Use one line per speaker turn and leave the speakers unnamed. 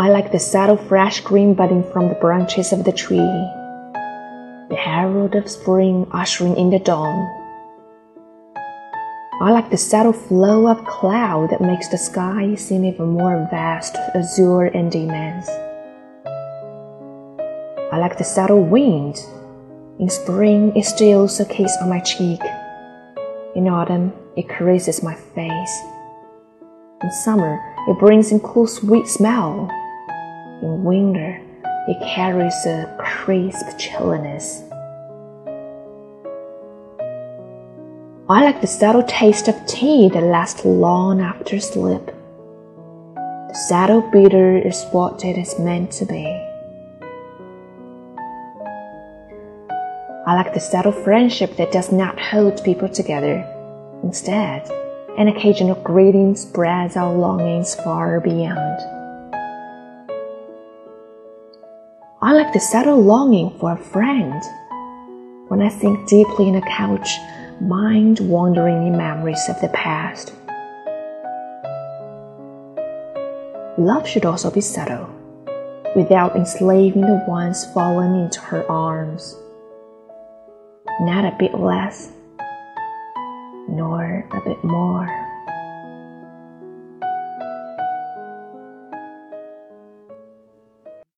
I like the subtle fresh green budding from the branches of the tree, the herald of spring ushering in the dawn. I like the subtle flow of cloud that makes the sky seem even more vast, azure, and immense. I like the subtle wind. In spring, it steals a kiss on my cheek. In autumn, it caresses my face. In summer, it brings in cool, sweet smell. In winter, it carries a crisp chilliness. I like the subtle taste of tea that lasts long after sleep. The subtle bitter is what it is meant to be. I like the subtle friendship that does not hold people together. Instead, an occasional greeting spreads our longings far beyond. I like the subtle longing for a friend. When I sink deeply in a couch, mind wandering in memories of the past. Love should also be subtle, without enslaving the ones fallen into her arms. Not a bit less, nor a bit more.